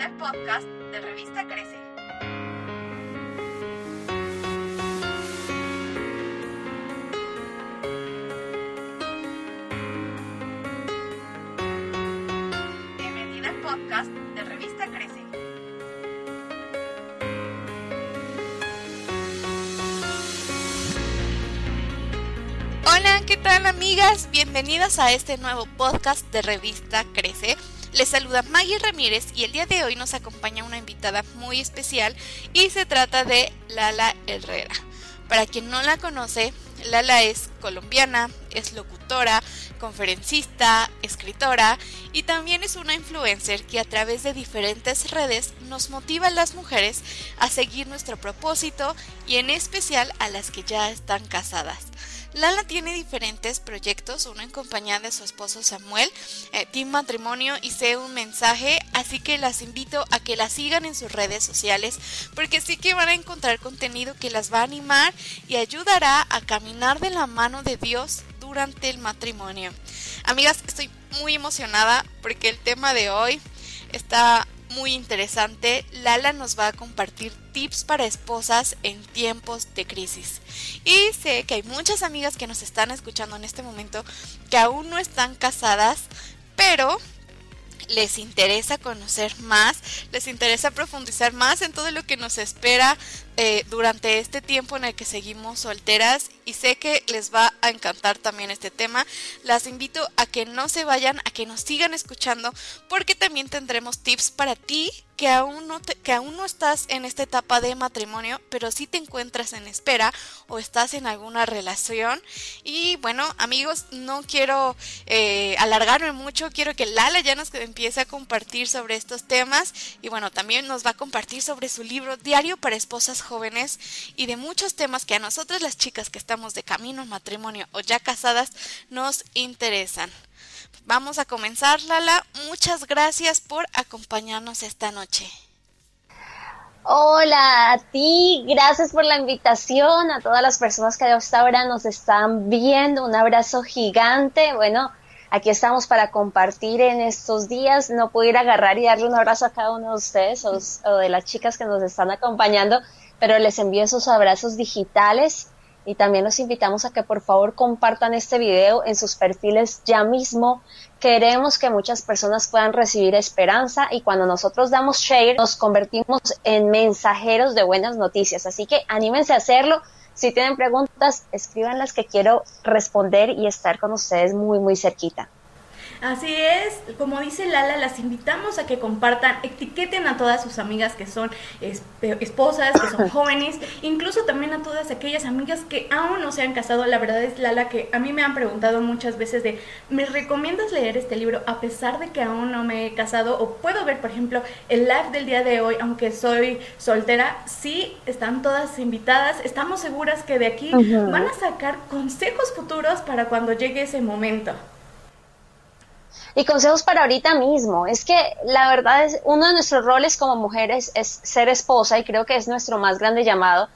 al podcast de Revista Crece. Bienvenida al podcast de Revista Crece. Hola, ¿qué tal amigas? Bienvenidas a este nuevo podcast de Revista Crece. Les saluda Maggie Ramírez y el día de hoy nos acompaña una invitada muy especial y se trata de Lala Herrera. Para quien no la conoce, Lala es colombiana, es locutora, conferencista, escritora y también es una influencer que a través de diferentes redes nos motiva a las mujeres a seguir nuestro propósito y en especial a las que ya están casadas. Lala tiene diferentes proyectos, uno en compañía de su esposo Samuel, eh, Team Matrimonio y Sé un mensaje, así que las invito a que la sigan en sus redes sociales porque sí que van a encontrar contenido que las va a animar y ayudará a caminar de la mano de Dios durante el matrimonio. Amigas, estoy muy emocionada porque el tema de hoy está muy interesante. Lala nos va a compartir tips para esposas en tiempos de crisis. Y sé que hay muchas amigas que nos están escuchando en este momento que aún no están casadas, pero les interesa conocer más, les interesa profundizar más en todo lo que nos espera eh, durante este tiempo en el que seguimos solteras y sé que les va a encantar también este tema. Las invito a que no se vayan, a que nos sigan escuchando porque también tendremos tips para ti que aún no que aún no estás en esta etapa de matrimonio, pero sí te encuentras en espera o estás en alguna relación. Y bueno, amigos, no quiero eh, alargarme mucho, quiero que Lala ya nos empiece a compartir sobre estos temas y bueno, también nos va a compartir sobre su libro Diario para Esposas Jóvenes y de muchos temas que a nosotras las chicas que estamos de camino al matrimonio o ya casadas nos interesan. Vamos a comenzar, Lala. Muchas gracias por acompañarnos esta noche. Hola a ti, gracias por la invitación, a todas las personas que hasta ahora nos están viendo, un abrazo gigante. Bueno, aquí estamos para compartir en estos días. No puedo ir a agarrar y darle un abrazo a cada uno de ustedes o, o de las chicas que nos están acompañando, pero les envío esos abrazos digitales y también los invitamos a que por favor compartan este video en sus perfiles ya mismo. Queremos que muchas personas puedan recibir esperanza y cuando nosotros damos share nos convertimos en mensajeros de buenas noticias. Así que anímense a hacerlo. Si tienen preguntas, escríbanlas que quiero responder y estar con ustedes muy, muy cerquita. Así es, como dice Lala, las invitamos a que compartan, etiqueten a todas sus amigas que son esposas, que son jóvenes, incluso también a todas aquellas amigas que aún no se han casado. La verdad es, Lala, que a mí me han preguntado muchas veces de, ¿me recomiendas leer este libro a pesar de que aún no me he casado? O puedo ver, por ejemplo, el live del día de hoy, aunque soy soltera, sí, están todas invitadas. Estamos seguras que de aquí van a sacar consejos futuros para cuando llegue ese momento. Y consejos para ahorita mismo. Es que la verdad es, uno de nuestros roles como mujeres es ser esposa y creo que es nuestro más grande llamado.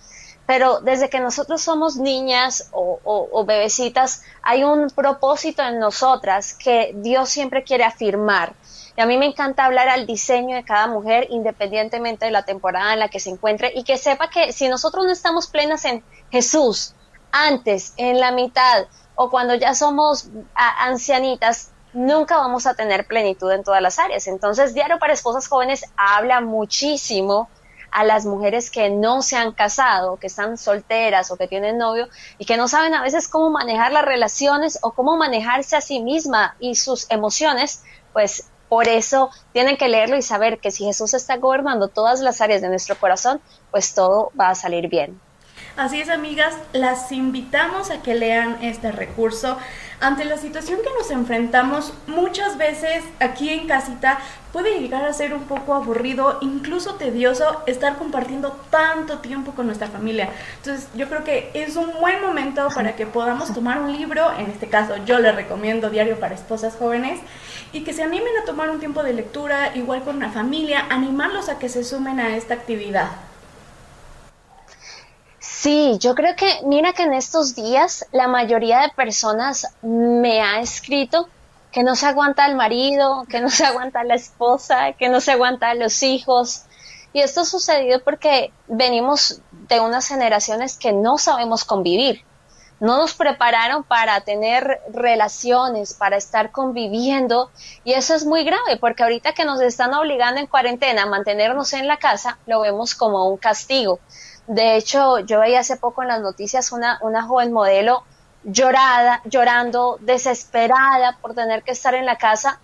Pero desde que nosotros somos niñas o, o bebecitas, hay un propósito en nosotras que Dios siempre quiere afirmar. Y a mí me encanta hablar al diseño de cada mujer independientemente de la temporada en la que se encuentre y que sepa que si nosotros no estamos plenas en Jesús, antes, en la mitad o cuando ya somos ancianitas, nunca vamos a tener plenitud en todas las áreas. Entonces, Diario para Esposas Jóvenes habla muchísimo a las mujeres que no se han casado, que están solteras o que tienen novio y que no saben a veces cómo manejar las relaciones o cómo manejarse a sí misma y sus emociones, pues por eso tienen que leerlo y saber que si Jesús está gobernando todas las áreas de nuestro corazón, pues todo va a salir bien. Así es, amigas, las invitamos a que lean este recurso. Ante la situación que nos enfrentamos, muchas veces aquí en casita puede llegar a ser un poco aburrido, incluso tedioso, estar compartiendo tanto tiempo con nuestra familia. Entonces, yo creo que es un buen momento para que podamos tomar un libro, en este caso yo le recomiendo Diario para Esposas Jóvenes, y que se animen a tomar un tiempo de lectura, igual con la familia, animarlos a que se sumen a esta actividad. Sí, yo creo que, mira que en estos días la mayoría de personas me ha escrito que no se aguanta el marido, que no se aguanta la esposa, que no se aguanta los hijos. Y esto ha sucedido porque venimos de unas generaciones que no sabemos convivir. No nos prepararon para tener relaciones, para estar conviviendo. Y eso es muy grave porque ahorita que nos están obligando en cuarentena a mantenernos en la casa, lo vemos como un castigo. De hecho, yo veía hace poco en las noticias una, una joven modelo llorada, llorando, desesperada por tener que estar en la casa.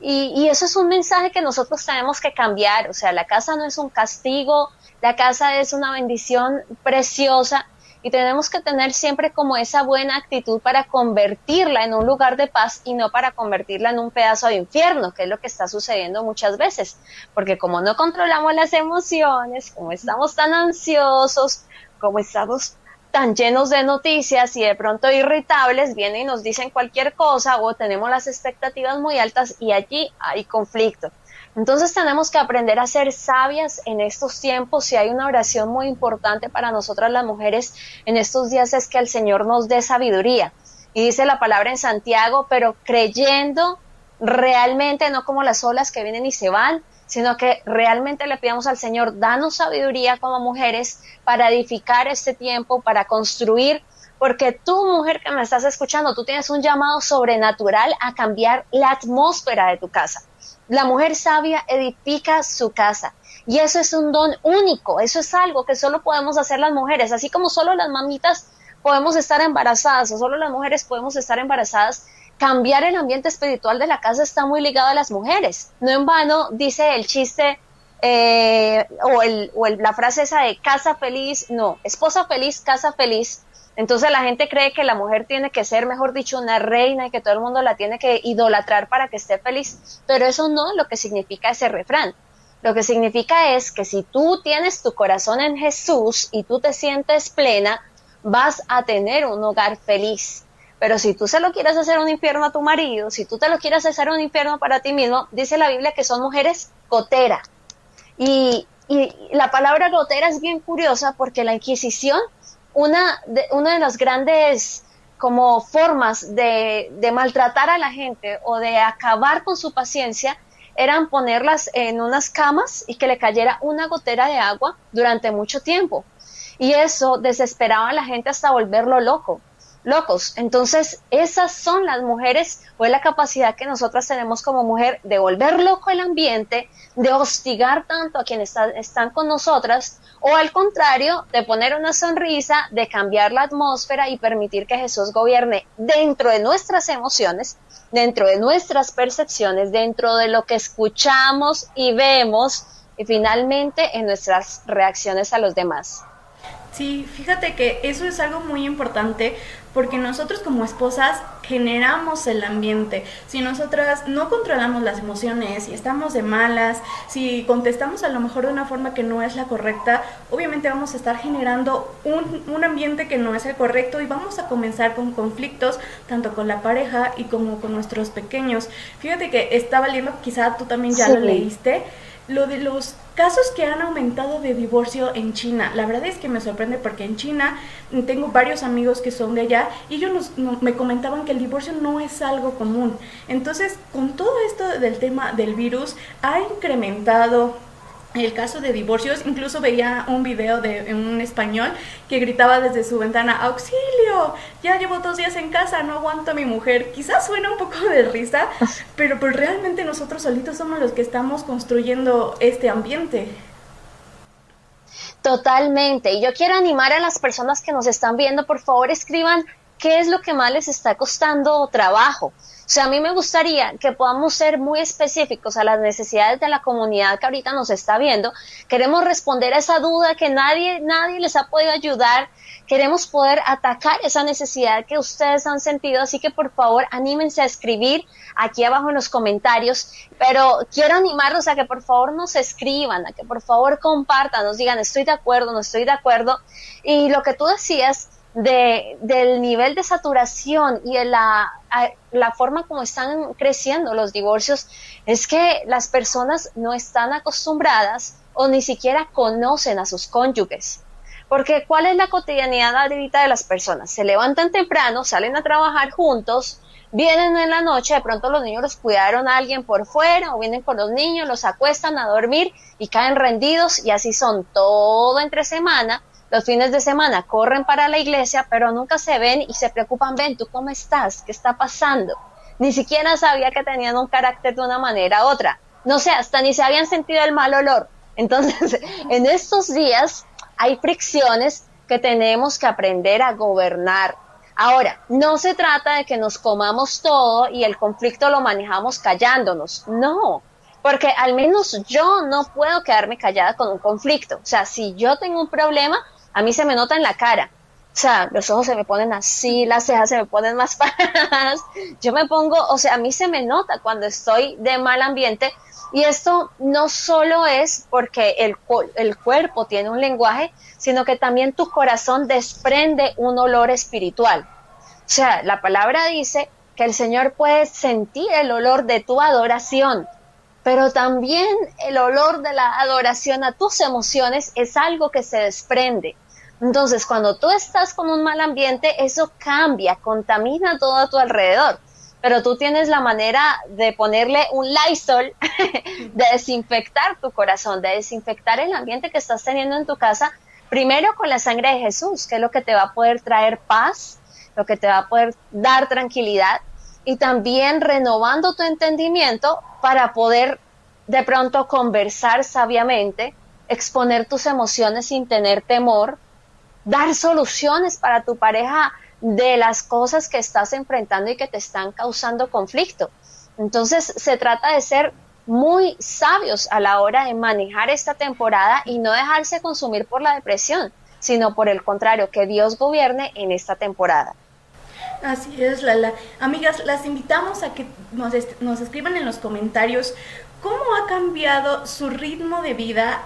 Y, eso es un mensaje que nosotros tenemos que cambiar. O sea, la casa no es un castigo, la casa es una bendición preciosa y tenemos que tener siempre como esa buena actitud para convertirla en un lugar de paz y no para convertirla en un pedazo de infierno, que es lo que está sucediendo muchas veces. Porque como no controlamos las emociones, como estamos tan ansiosos, como estamos tan llenos de noticias y de pronto irritables, vienen y nos dicen cualquier cosa o tenemos las expectativas muy altas y allí hay conflicto. Entonces tenemos que aprender a ser sabias en estos tiempos y hay una oración muy importante para nosotras las mujeres en estos días es que el Señor nos dé sabiduría. Y dice la palabra en Santiago, pero creyendo realmente, no como las olas que vienen y se van, sino que realmente le pidamos al Señor, danos sabiduría como mujeres para edificar este tiempo, para construir, porque tú, mujer que me estás escuchando, tú tienes un llamado sobrenatural a cambiar la atmósfera de tu casa. La mujer sabia edifica su casa. Y eso es un don único, eso es algo que solo podemos hacer las mujeres, así como solo las mamitas podemos estar embarazadas o solo las mujeres podemos estar embarazadas, cambiar el ambiente espiritual de la casa está muy ligado a las mujeres. No en vano dice el chiste eh, o, el, o la frase esa de casa feliz, no, esposa feliz, casa feliz. Entonces la gente cree que la mujer tiene que ser, mejor dicho, una reina y que todo el mundo la tiene que idolatrar para que esté feliz, pero eso no es lo que significa ese refrán. Lo que significa es que si tú tienes tu corazón en Jesús y tú te sientes plena, vas a tener un hogar feliz. Pero si tú se lo quieres hacer un infierno a tu marido, si tú te lo quieres hacer un infierno para ti mismo, dice la Biblia que son mujeres gotera. Y, la palabra gotera es bien curiosa porque la Inquisición, una de, una de las grandes como formas de, de maltratar a la gente o de acabar con su paciencia eran ponerlas en unas camas y que le cayera una gotera de agua durante mucho tiempo. Y eso desesperaba a la gente hasta volverlo loco locos. Entonces, esas son las mujeres o es la capacidad que nosotras tenemos como mujer de volver loco el ambiente, de hostigar tanto a quienes están con nosotras o al contrario, de poner una sonrisa, de cambiar la atmósfera y permitir que Jesús gobierne dentro de nuestras emociones, dentro de nuestras percepciones, dentro de lo que escuchamos y vemos y finalmente en nuestras reacciones a los demás. Sí, fíjate que eso es algo muy importante porque nosotros como esposas generamos el ambiente. Si nosotras no controlamos las emociones, y estamos de malas, si contestamos a lo mejor de una forma que no es la correcta, obviamente vamos a estar generando un, un ambiente que no es el correcto y vamos a comenzar con conflictos tanto con la pareja y como con nuestros pequeños. Fíjate que estaba leyendo, quizá tú también ya lo leíste, lo de los casos que han aumentado de divorcio en China. La verdad es que me sorprende porque en China tengo varios amigos que son de allá y ellos me comentaban que el divorcio no es algo común. Entonces, con todo esto del tema del virus, ha incrementado el caso de divorcios, incluso veía un video de un español que gritaba desde su ventana, auxilio, ya llevo dos días en casa, no aguanto a mi mujer. Quizás suena un poco de risa, pero, pero realmente nosotros solitos somos los que estamos construyendo este ambiente. Totalmente. Y yo quiero animar a las personas que nos están viendo, por favor escriban qué es lo que más les está costando trabajo. Sea, a mí me gustaría que podamos ser muy específicos a las necesidades de la comunidad que ahorita nos está viendo. Queremos responder a esa duda que nadie, nadie les ha podido ayudar. Queremos poder atacar esa necesidad que ustedes han sentido. Así que por favor, anímense a escribir aquí abajo en los comentarios. Pero quiero animarlos a que por favor nos escriban, a que por favor compartan, nos digan estoy de acuerdo, no estoy de acuerdo. Y lo que tú decías, de, del nivel de saturación y de la, la forma como están creciendo los divorcios es que las personas no están acostumbradas o ni siquiera conocen a sus cónyuges. Porque ¿cuál es la cotidianidad ahorita de las personas? Se levantan temprano, salen a trabajar juntos, vienen en la noche, de pronto los niños los cuidaron a alguien por fuera o vienen con los niños, los acuestan a dormir y caen rendidos y así son todo entre semana. Los fines de semana corren para la iglesia, pero nunca se ven y se preocupan, ven, ¿tú cómo estás? ¿Qué está pasando? Ni siquiera sabía que tenían un carácter de una manera u otra. No sé, hasta ni se habían sentido el mal olor. Entonces, en estos días hay fricciones que tenemos que aprender a gobernar, Ahora, no se trata de que nos comamos todo y el conflicto lo manejamos callándonos, no, porque al menos yo no puedo quedarme callada con un conflicto. O sea, si yo tengo un problema, a mí se me nota en la cara. O sea, los ojos se me ponen así, las cejas se me ponen más paradas. Yo me pongo, o sea, a mí se me nota cuando estoy de mal ambiente. Y esto no solo es porque el, el cuerpo tiene un lenguaje, sino que también tu corazón desprende un olor espiritual. O sea, la palabra dice que el Señor puede sentir el olor de tu adoración, pero también el olor de la adoración a tus emociones es algo que se desprende. Entonces, cuando tú estás con un mal ambiente, eso cambia, contamina todo a tu alrededor. Pero tú tienes la manera de ponerle un Lysol, de desinfectar tu corazón, de desinfectar el ambiente que estás teniendo en tu casa Primero con la sangre de Jesús, que es lo que te va a poder traer paz, lo que te va a poder dar tranquilidad y también renovando tu entendimiento para poder de pronto conversar sabiamente, exponer tus emociones sin tener temor, dar soluciones para tu pareja de las cosas que estás enfrentando y que te están causando conflicto. Entonces se trata de ser muy sabios a la hora de manejar esta temporada y no dejarse consumir por la depresión, sino por el contrario, que Dios gobierne en esta temporada. Así es, Lala. Amigas, las invitamos a que nos, nos escriban en los comentarios cómo ha cambiado su ritmo de vida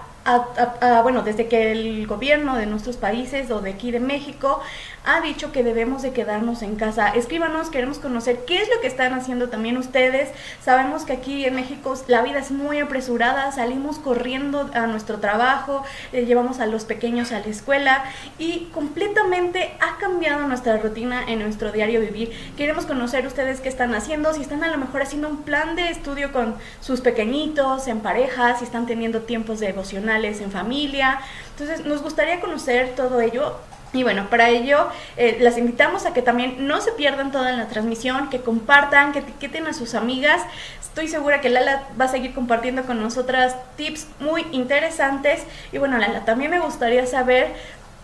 bueno, desde que el gobierno de nuestros países o de aquí de México ha dicho que debemos de quedarnos en casa. Escríbanos, queremos conocer qué es lo que están haciendo también ustedes. Sabemos que aquí en México la vida es muy apresurada, salimos corriendo a nuestro trabajo, eh, llevamos a los pequeños a la escuela y completamente ha cambiado nuestra rutina en nuestro diario vivir. Queremos conocer ustedes qué están haciendo, si están a lo mejor haciendo un plan de estudio con sus pequeñitos, en pareja, si están teniendo tiempos devocionales en familia. Entonces, nos gustaría conocer todo ello. Y bueno, para ello eh, las invitamos a que también no se pierdan toda la transmisión, que compartan, que etiqueten a sus amigas. Estoy segura que Lala va a seguir compartiendo con nosotras tips muy interesantes. Y bueno, Lala, también me gustaría saber,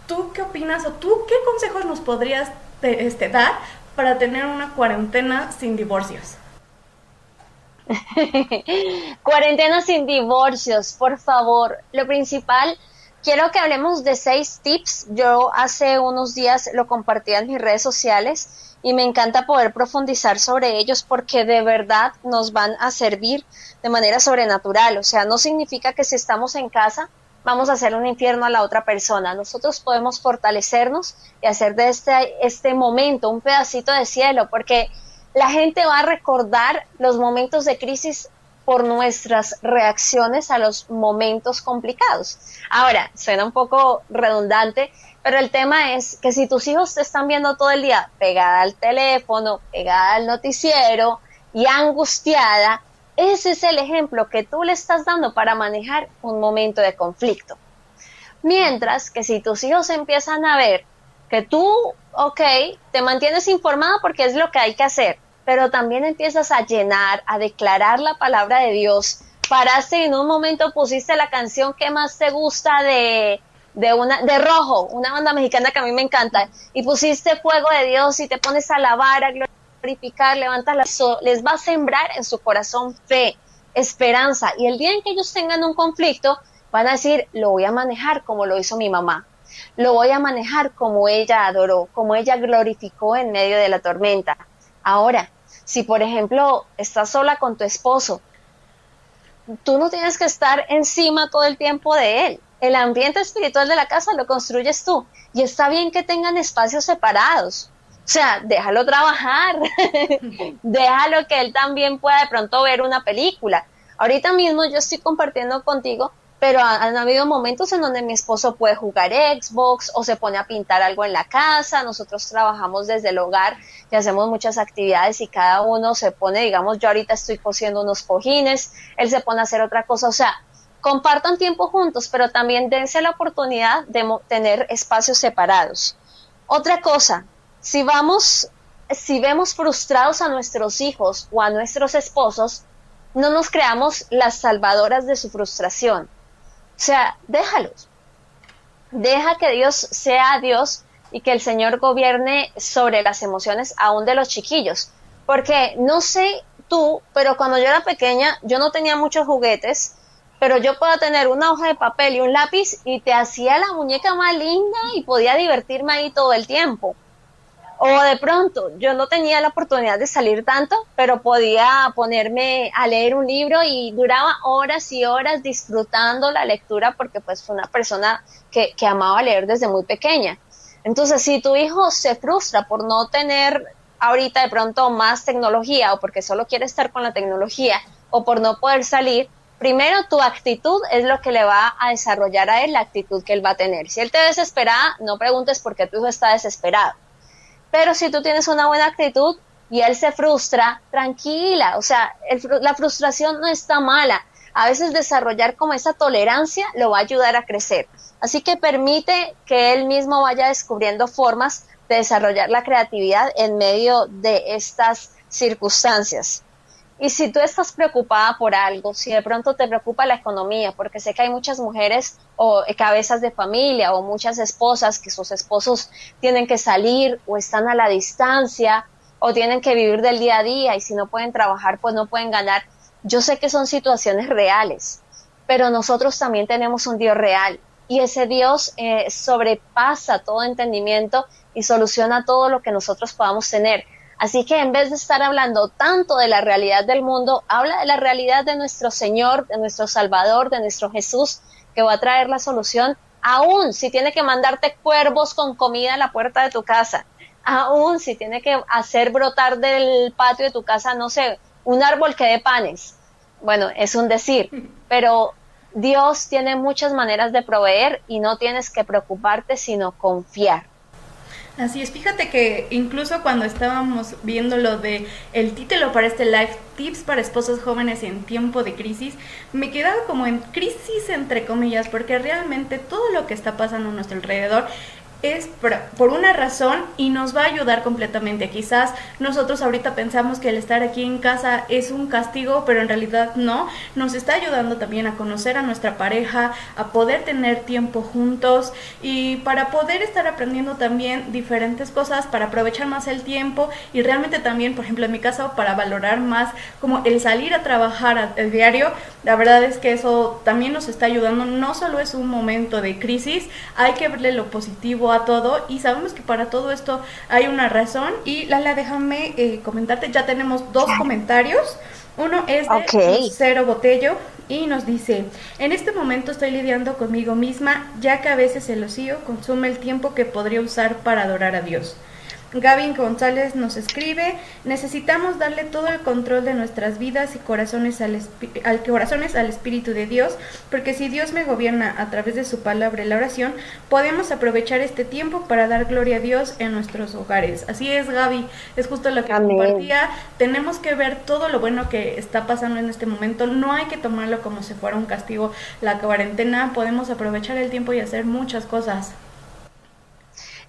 ¿tú qué opinas o tú qué consejos nos podrías este, dar para tener una cuarentena sin divorcios? Cuarentena sin divorcios, por favor. Lo principal, quiero que hablemos de seis tips. Yo hace unos días lo compartí en mis redes sociales y me encanta poder profundizar sobre ellos porque de verdad nos van a servir de manera sobrenatural. O sea, no significa que si estamos en casa vamos a hacer un infierno a la otra persona. Nosotros podemos fortalecernos y hacer de este, este momento un pedacito de cielo porque la gente va a recordar los momentos de crisis por nuestras reacciones a los momentos complicados. Ahora, suena un poco redundante, pero el tema es que si tus hijos te están viendo todo el día pegada al teléfono, pegada al noticiero y angustiada, ese es el ejemplo que tú le estás dando para manejar un momento de conflicto. Mientras que si tus hijos empiezan a ver que tú, ok, te mantienes informada porque es lo que hay que hacer, pero también empiezas a llenar, a declarar la palabra de Dios. Paraste en un momento, pusiste la canción que más te gusta de, de, una, de Rojo, una banda mexicana que a mí me encanta, y pusiste fuego de Dios y te pones a alabar, a glorificar, levantas la les va a sembrar en su corazón fe, esperanza, y el día en que ellos tengan un conflicto, van a decir, lo voy a manejar como lo hizo mi mamá, lo voy a manejar como ella adoró, como ella glorificó en medio de la tormenta. Ahora, si por ejemplo estás sola con tu esposo, tú no tienes que estar encima todo el tiempo de él. El ambiente espiritual de la casa lo construyes tú. Y está bien que tengan espacios separados. O sea, déjalo trabajar. déjalo que él también pueda de pronto ver una película. Ahorita mismo yo estoy compartiendo contigo pero han, habido momentos en donde mi esposo puede jugar Xbox o se pone a pintar algo en la casa, nosotros trabajamos desde el hogar y hacemos muchas actividades y cada uno se pone, digamos, yo ahorita estoy cosiendo unos cojines, él se pone a hacer otra cosa, o sea, compartan tiempo juntos, pero también dense la oportunidad de tener espacios separados. Otra cosa, si vamos, si vemos frustrados a nuestros hijos o a nuestros esposos, no nos creamos las salvadoras de su frustración sea, déjalos. Deja que Dios sea Dios y que el Señor gobierne sobre las emociones aún de los chiquillos. Porque no sé tú, pero cuando yo era pequeña yo no tenía muchos juguetes, pero yo puedo tener una hoja de papel y un lápiz y te hacía la muñeca más linda y podía divertirme ahí todo el tiempo. O de pronto, yo no tenía la oportunidad de salir tanto, pero podía ponerme a leer un libro y duraba horas y horas disfrutando la lectura porque pues fue una persona que, que amaba leer desde muy pequeña. Entonces, si tu hijo se frustra por no tener ahorita de pronto más tecnología o porque solo quiere estar con la tecnología o por no poder salir, primero tu actitud es lo que le va a desarrollar a él la actitud que él va a tener. Si él te desespera, no preguntes por qué tu hijo está desesperado pero si tú tienes una buena actitud y él se frustra, tranquila, o sea, la frustración no está mala. A veces desarrollar como esa tolerancia lo va a ayudar a crecer. Así que permite que él mismo vaya descubriendo formas de desarrollar la creatividad en medio de estas circunstancias. Y si tú estás preocupada por algo, si de pronto te preocupa la economía, porque sé que hay muchas mujeres o cabezas de familia o muchas esposas que sus esposos tienen que salir o están a la distancia o tienen que vivir del día a día y si no pueden trabajar pues no pueden ganar. Yo sé que son situaciones reales, pero nosotros también tenemos un Dios real y ese Dios eh, sobrepasa todo entendimiento y soluciona todo lo que nosotros podamos tener. Así que en vez de estar hablando tanto de la realidad del mundo, habla de la realidad de nuestro Señor, de nuestro Salvador, de nuestro Jesús, que va a traer la solución, aún si tiene que mandarte cuervos con comida a la puerta de tu casa, aún si tiene que hacer brotar del patio de tu casa, no sé, un árbol que dé panes. Bueno, es un decir, pero Dios tiene muchas maneras de proveer y no tienes que preocuparte, sino confiar. Así es, fíjate que incluso cuando estábamos viendo lo de el título para este live, tips para esposos jóvenes en tiempo de crisis, me quedaba como en crisis entre comillas, porque realmente todo lo que está pasando a nuestro alrededor es por una razón y nos va a ayudar completamente. Quizás nosotros ahorita pensamos que el estar aquí en casa es un castigo, pero en realidad no. Nos está ayudando también a conocer a nuestra pareja, a poder tener tiempo juntos y para poder estar aprendiendo también diferentes cosas, para aprovechar más el tiempo y realmente también, por ejemplo, en mi caso, para valorar más como el salir a trabajar el diario. La verdad es que eso también nos está ayudando. No solo es un momento de crisis, hay que verle lo positivo a todo y sabemos que para todo esto hay una razón. Y Lala, déjame eh, comentarte, ya tenemos dos comentarios. Uno es de Cero Botello y nos dice, en este momento estoy lidiando conmigo misma ya que a veces el ocio consume el tiempo que podría usar para adorar a Dios. Gavin González nos escribe, necesitamos darle todo el control de nuestras vidas y corazones al, al, corazones al Espíritu de Dios, porque si Dios me gobierna a través de su palabra y la oración, podemos aprovechar este tiempo para dar gloria a Dios en nuestros hogares. Así es, Gaby, es justo lo que compartía. Tenemos que ver todo lo bueno que está pasando en este momento. No hay que tomarlo como si fuera un castigo la cuarentena. Podemos aprovechar el tiempo y hacer muchas cosas.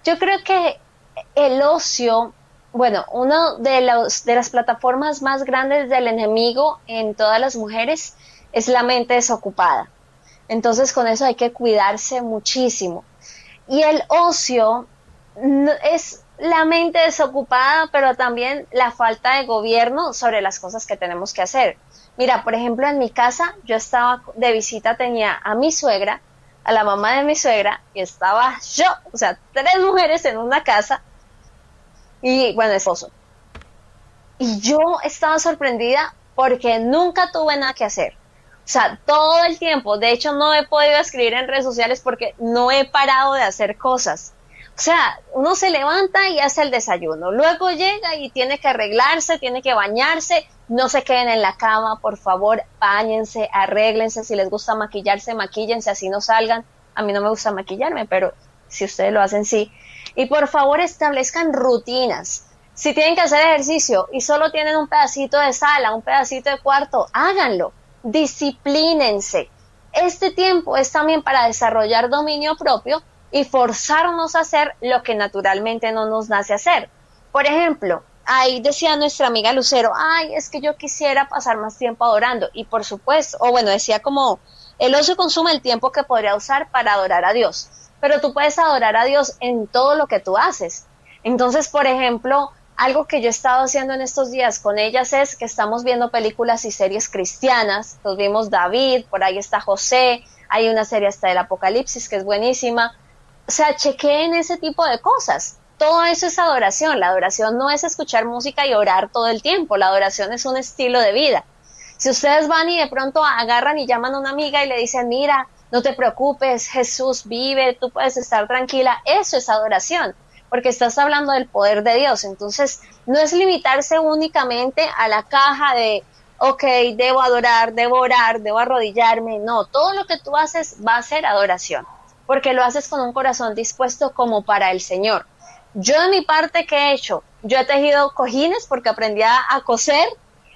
Yo creo que el ocio, bueno, una de, los, de las plataformas más grandes del enemigo en todas las mujeres es la mente desocupada. Entonces con eso hay que cuidarse muchísimo. Y el ocio es la mente desocupada, pero también la falta de gobierno sobre las cosas que tenemos que hacer. Mira, por ejemplo, en mi casa yo estaba de visita, tenía a mi suegra, a la mamá de mi suegra, y estaba yo, o sea, tres mujeres en una casa, y bueno, esposo. Y yo estaba sorprendida porque nunca tuve nada que hacer. O sea, todo el tiempo, de hecho no he podido escribir en redes sociales porque no he parado de hacer cosas. O sea, uno se levanta y hace el desayuno, luego llega y tiene que arreglarse, tiene que bañarse, no se queden en la cama, por favor, bañense, arréglense, si les gusta maquillarse, maquillense, así no salgan. A mí no me gusta maquillarme, pero si ustedes lo hacen, sí. Y por favor, establezcan rutinas. Si tienen que hacer ejercicio y solo tienen un pedacito de sala, un pedacito de cuarto, háganlo. Disciplínense. Este tiempo es también para desarrollar dominio propio y forzarnos a hacer lo que naturalmente no nos nace hacer. Por ejemplo, ahí decía nuestra amiga Lucero, ay, es que yo quisiera pasar más tiempo adorando. Y por supuesto, o bueno, decía como, el ocio consume el tiempo que podría usar para adorar a Dios. Pero tú puedes adorar a Dios en todo lo que tú haces. Entonces, por ejemplo, algo que yo he estado haciendo en estos días con ellas es que estamos viendo películas y series cristianas. Nos vimos David, por ahí está José, hay una serie hasta del Apocalipsis que es buenísima o sea, chequeen ese tipo de cosas. Todo eso es adoración. La adoración no es escuchar música y orar todo el tiempo. La adoración es un estilo de vida. Si ustedes van y de pronto agarran y llaman a una amiga y le dicen, mira, no te preocupes, Jesús vive, tú puedes estar tranquila, eso es adoración, porque estás hablando del poder de Dios. Entonces, no es limitarse únicamente a la caja de, ok, debo adorar, debo orar, debo arrodillarme. No, todo lo que tú haces va a ser adoración porque lo haces con un corazón dispuesto como para el Señor. Yo de mi parte, ¿qué he hecho? Yo he tejido cojines porque aprendí a, coser,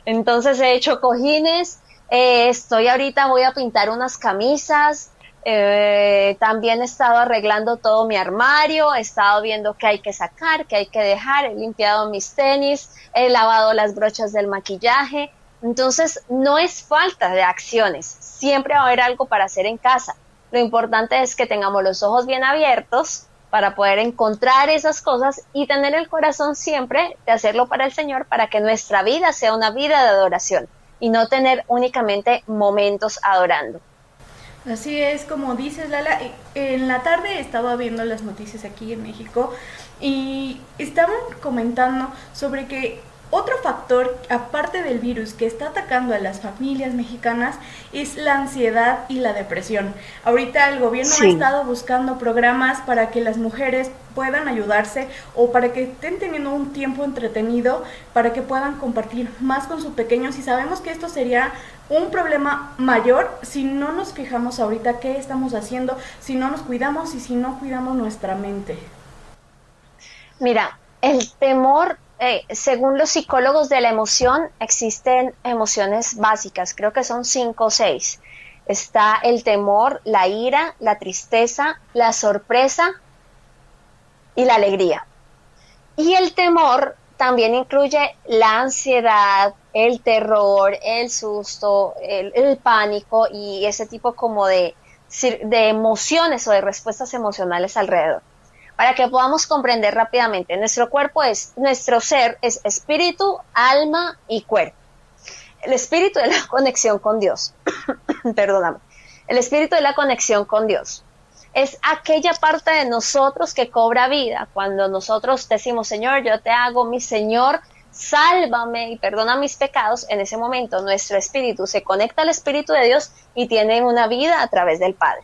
entonces he hecho cojines, eh, estoy ahorita, voy a pintar unas camisas, eh, también he estado arreglando todo mi armario, he estado viendo qué hay que sacar, qué hay que dejar, he limpiado mis tenis, he lavado las brochas del maquillaje. Entonces, no es falta de acciones, siempre va a haber algo para hacer en casa. Lo importante es que tengamos los ojos bien abiertos para poder encontrar esas cosas y tener el corazón siempre de hacerlo para el Señor para que nuestra vida sea una vida de adoración y no tener únicamente momentos adorando. Así es, como dices Lala, en la tarde estaba viendo las noticias aquí en México y estaban comentando sobre que otro factor, aparte del virus que está atacando a las familias mexicanas, es la ansiedad y la depresión. Ahorita el gobierno ha estado buscando programas para que las mujeres puedan ayudarse o para que estén teniendo un tiempo entretenido, para que puedan compartir más con sus pequeños. Y sabemos que esto sería un problema mayor si no nos fijamos ahorita qué estamos haciendo, si no nos cuidamos y si no cuidamos nuestra mente. Mira, el temor eh, según los psicólogos de la emoción, existen emociones básicas, creo que son cinco o seis. Está el temor, la ira, la tristeza, la sorpresa y la alegría. Y el temor también incluye la ansiedad, el terror, el susto, el, pánico y ese tipo como de, de emociones o de respuestas emocionales alrededor para que podamos comprender rápidamente. Nuestro cuerpo es, nuestro ser es espíritu, alma y cuerpo. El espíritu es la conexión con Dios. Perdóname. El espíritu es la conexión con Dios. Es aquella parte de nosotros que cobra vida. Cuando nosotros decimos, Señor, yo te hago mi Señor, sálvame y perdona mis pecados, en ese momento nuestro espíritu se conecta al Espíritu de Dios y tiene una vida a través del Padre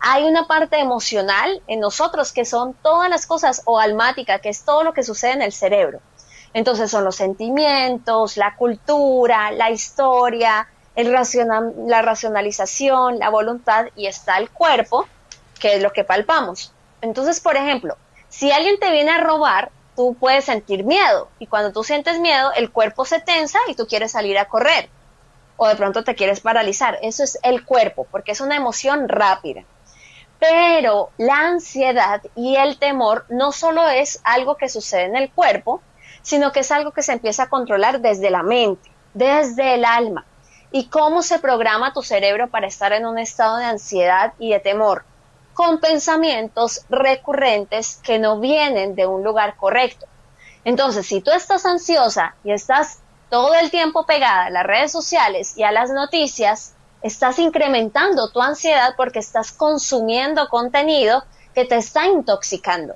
hay una parte emocional en nosotros que son todas las cosas o almática, que es todo lo que sucede en el cerebro. Entonces son los sentimientos, la cultura, la historia, el la racionalización, la voluntad y está el cuerpo, que es lo que palpamos. Entonces, por ejemplo, si alguien te viene a robar, tú puedes sentir miedo y cuando tú sientes miedo, el cuerpo se tensa y tú quieres salir a correr o de pronto te quieres paralizar. Eso es el cuerpo, porque es una emoción rápida. Pero la ansiedad y el temor no solo es algo que sucede en el cuerpo, sino que es algo que se empieza a controlar desde la mente, desde el alma. ¿Y cómo se programa tu cerebro para estar en un estado de ansiedad y de temor? Con pensamientos recurrentes que no vienen de un lugar correcto. Entonces, si tú estás ansiosa y estás todo el tiempo pegada a las redes sociales y a las noticias, estás incrementando tu ansiedad porque estás consumiendo contenido que te está intoxicando.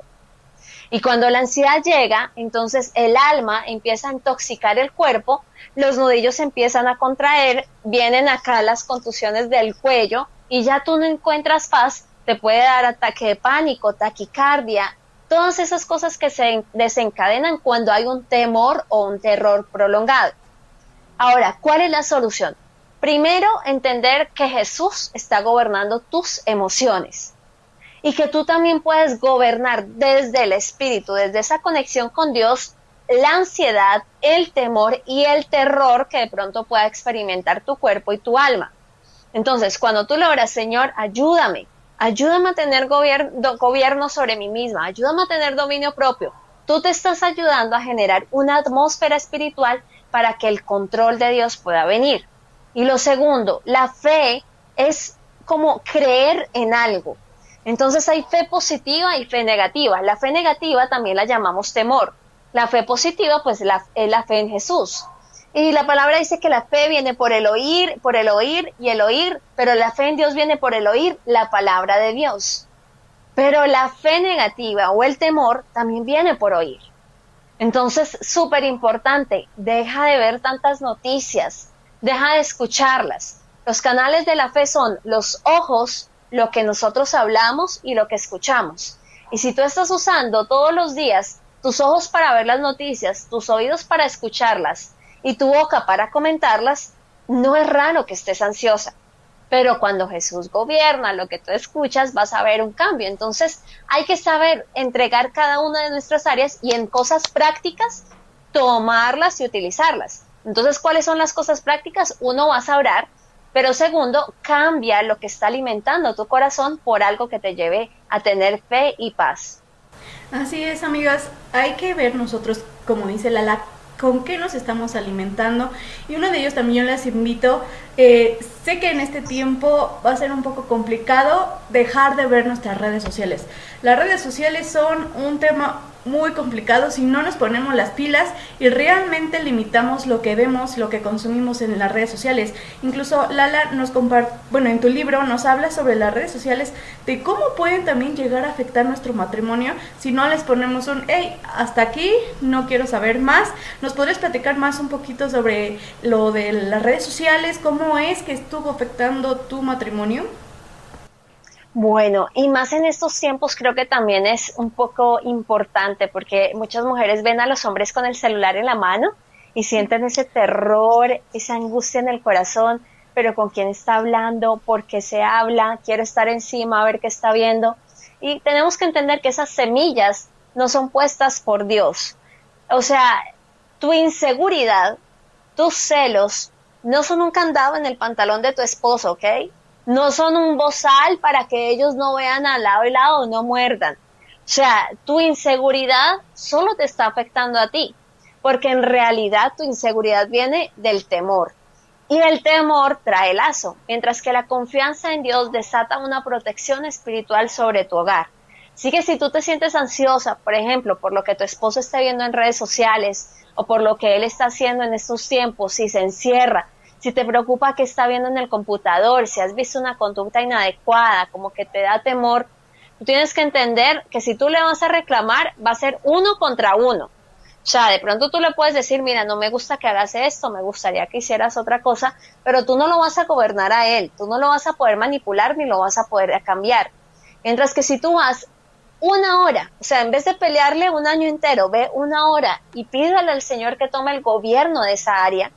Y cuando la ansiedad llega, entonces el alma empieza a intoxicar el cuerpo, los nudillos empiezan a contraer, vienen acá las contusiones del cuello y ya tú no encuentras paz, te puede dar ataque de pánico, taquicardia, todas esas cosas que se desencadenan cuando hay un temor o un terror prolongado. Ahora, ¿cuál es la solución? Primero, entender que Jesús está gobernando tus emociones y que tú también puedes gobernar desde el espíritu, desde esa conexión con Dios, la ansiedad, el temor y el terror que de pronto pueda experimentar tu cuerpo y tu alma. Entonces, cuando tú logras, Señor, ayúdame, ayúdame a tener gobierno sobre mí misma, ayúdame a tener dominio propio. Tú te estás ayudando a generar una atmósfera espiritual para que el control de Dios pueda venir. Y lo segundo, la fe es como creer en algo. Entonces hay fe positiva y fe negativa. La fe negativa también la llamamos temor. La fe positiva, pues la, es la fe en Jesús. Y la palabra dice que la fe viene por el oír, por el oír y el oír, pero la fe en Dios viene por el oír la palabra de Dios. Pero la fe negativa o el temor también viene por oír. Entonces, súper importante, deja de ver tantas noticias, deja de escucharlas. Los canales de la fe son los ojos, lo que nosotros hablamos y lo que escuchamos. Y si tú estás usando todos los días tus ojos para ver las noticias, tus oídos para escucharlas y tu boca para comentarlas, no es raro que estés ansiosa. Pero cuando Jesús gobierna lo que tú escuchas, vas a ver un cambio. Entonces hay que saber entregar cada una de nuestras áreas y en cosas prácticas tomarlas y utilizarlas. Entonces, ¿cuáles son las cosas prácticas? Uno, vas a orar, pero segundo, cambia lo que está alimentando tu corazón por algo que te lleve a tener fe y paz. Así es, amigas, hay que ver nosotros, como dice Lala, con qué nos estamos alimentando. Y uno de ellos también yo les invito, eh, sé que en este tiempo va a ser un poco complicado dejar de ver nuestras redes sociales. Las redes sociales son un tema muy complicado si no nos ponemos las pilas y realmente limitamos lo que vemos, lo que consumimos en las redes sociales. Incluso Lala nos comparte, bueno, en tu libro nos habla sobre las redes sociales de cómo pueden también llegar a afectar nuestro matrimonio si no les ponemos un, hey, hasta aquí, no quiero saber más. ¿Nos podrías platicar más un poquito sobre lo de las redes sociales? ¿Cómo es que estuvo afectando tu matrimonio? Bueno, y más en estos tiempos creo que también es un poco importante porque muchas mujeres ven a los hombres con el celular en la mano y sienten ese terror, esa angustia en el corazón, pero con quién está hablando, por qué se habla, quiero estar encima a ver qué está viendo. Y tenemos que entender que esas semillas no son puestas por Dios. O sea, tu inseguridad, tus celos, no son un candado en el pantalón de tu esposo, ¿ok? No son un bozal para que ellos no vean al lado y lado no muerdan. O sea, tu inseguridad solo te está afectando a ti, porque en realidad tu inseguridad viene del temor. Y el temor trae lazo, mientras que la confianza en Dios desata una protección espiritual sobre tu hogar. Así que si tú te sientes ansiosa, por ejemplo, por lo que tu esposo está viendo en redes sociales o por lo que él está haciendo en estos tiempos, si se encierra, si te preocupa qué está viendo en el computador, si has visto una conducta inadecuada, como que te da temor, tú tienes que entender que si tú le vas a reclamar, va a ser uno contra uno. O sea, de pronto tú le puedes decir, mira, no me gusta que hagas esto, me gustaría que hicieras otra cosa, pero tú no lo vas a gobernar a él, tú no lo vas a poder manipular ni lo vas a poder cambiar. Mientras que si tú vas una hora, o sea, en vez de pelearle un año entero, ve una hora y pídale al Señor que tome el gobierno de esa área,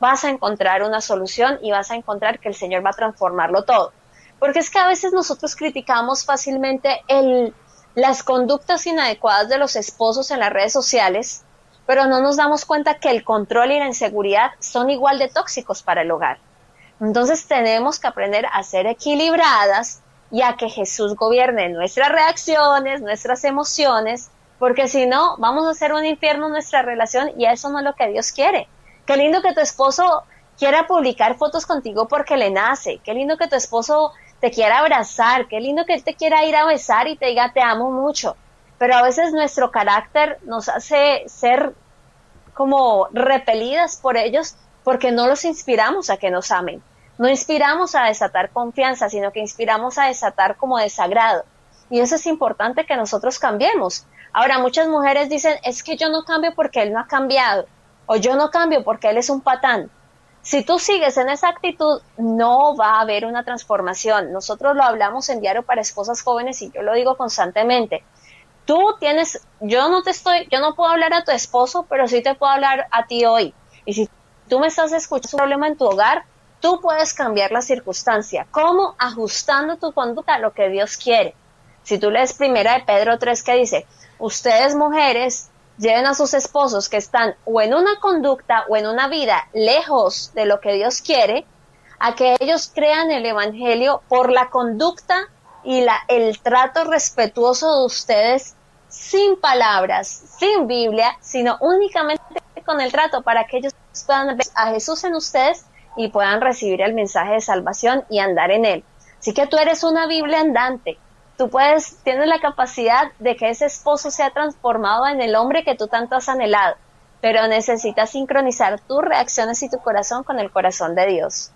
vas a encontrar una solución y vas a encontrar que el Señor va a transformarlo todo. Porque es que a veces nosotros criticamos fácilmente las conductas inadecuadas de los esposos en las redes sociales, pero no nos damos cuenta que el control y la inseguridad son igual de tóxicos para el hogar. Entonces tenemos que aprender a ser equilibradas y a que Jesús gobierne nuestras reacciones, nuestras emociones, porque si no, vamos a hacer un infierno en nuestra relación y eso no es lo que Dios quiere. Qué lindo que tu esposo quiera publicar fotos contigo porque le nace. Qué lindo que tu esposo te quiera abrazar. Qué lindo que él te quiera ir a besar y te diga te amo mucho. Pero a veces nuestro carácter nos hace ser como repelidas por ellos porque no los inspiramos a que nos amen. No inspiramos a desatar confianza, sino que inspiramos a desatar como desagrado. Y eso es importante que nosotros cambiemos. Ahora, muchas mujeres dicen, es que yo no cambio porque él no ha cambiado o yo no cambio porque él es un patán. Si tú sigues en esa actitud, no va a haber una transformación. Nosotros lo hablamos en Diario para Esposas Jóvenes y yo lo digo constantemente. Tú tienes, yo no te estoy, yo no puedo hablar a tu esposo, pero sí te puedo hablar a ti hoy. Y si tú me estás escuchando un problema en tu hogar, tú puedes cambiar la circunstancia. ¿Cómo? Ajustando tu conducta a lo que Dios quiere. Si tú lees primera de Pedro 3 que dice, ustedes mujeres lleven a sus esposos que están o en una conducta o en una vida lejos de lo que Dios quiere, a que ellos crean el Evangelio por la conducta y la, el trato respetuoso de ustedes sin palabras, sin Biblia, sino únicamente con el trato para que ellos puedan ver a Jesús en ustedes y puedan recibir el mensaje de salvación y andar en él. Así que tú eres una Biblia andante. Tú puedes, tienes la capacidad de que ese esposo sea transformado en el hombre que tú tanto has anhelado, pero necesitas sincronizar tus reacciones y tu corazón con el corazón de Dios.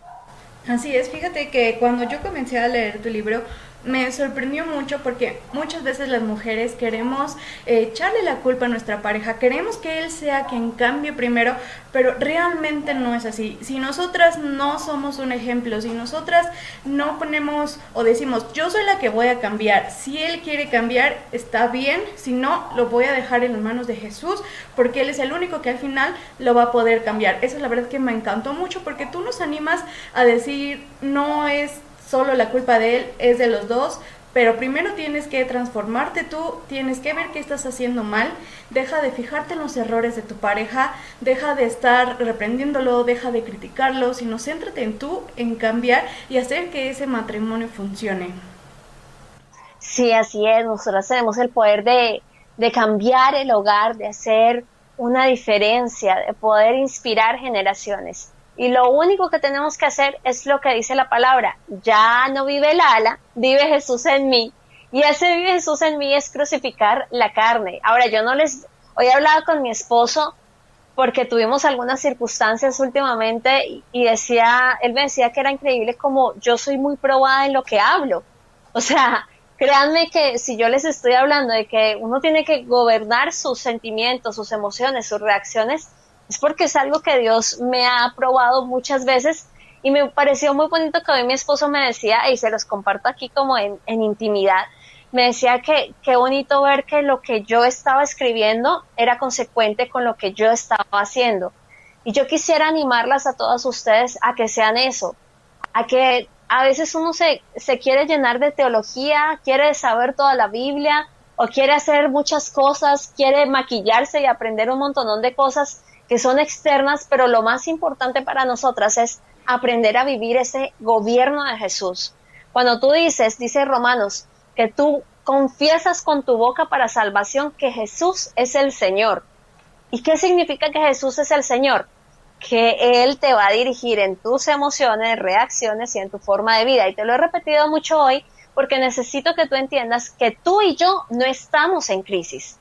Así es, fíjate que cuando yo comencé a leer tu libro, me sorprendió mucho porque muchas veces las mujeres queremos eh, echarle la culpa a nuestra pareja, queremos que él sea quien cambie primero, pero realmente no es así. Si nosotras no somos un ejemplo, si nosotras no ponemos o decimos yo soy la que voy a cambiar, si él quiere cambiar está bien, si no lo voy a dejar en las manos de Jesús porque él es el único que al final lo va a poder cambiar. Esa es la verdad que me encantó mucho porque tú nos animas a decir no es solo la culpa de él es de los dos, pero primero tienes que transformarte tú, tienes que ver qué estás haciendo mal, deja de fijarte en los errores de tu pareja, deja de estar reprendiéndolo, deja de criticarlo, sino céntrate en tú, en cambiar y hacer que ese matrimonio funcione. Sí, así es, nosotros tenemos el poder de, de cambiar el hogar, de hacer una diferencia, de poder inspirar generaciones. Y lo único que tenemos que hacer es lo que dice la palabra. Ya no vive el ala, vive Jesús en mí. Y ese vive Jesús en mí es crucificar la carne. Ahora, yo no les... Hoy he hablado con mi esposo porque tuvimos algunas circunstancias últimamente y decía, él me decía que era increíble como yo soy muy probada en lo que hablo. O sea, créanme que si yo les estoy hablando de que uno tiene que gobernar sus sentimientos, sus emociones, sus reacciones, es porque es algo que Dios me ha probado muchas veces y me pareció muy bonito que hoy mi esposo me decía, y se los comparto aquí como en, intimidad, me decía que qué bonito ver que lo que yo estaba escribiendo era consecuente con lo que yo estaba haciendo. Y yo quisiera animarlas a todas ustedes a que sean eso, a que a veces uno se, se quiere llenar de teología, quiere saber toda la Biblia o quiere hacer muchas cosas, quiere maquillarse y aprender un montón de cosas, que son externas, pero lo más importante para nosotras es aprender a vivir ese gobierno de Jesús. Cuando tú dices, dice Romanos, que tú confiesas con tu boca para salvación que Jesús es el Señor. ¿Y qué significa que Jesús es el Señor? Que Él te va a dirigir en tus emociones, reacciones y en tu forma de vida. Y te lo he repetido mucho hoy porque necesito que tú entiendas que tú y yo no estamos en crisis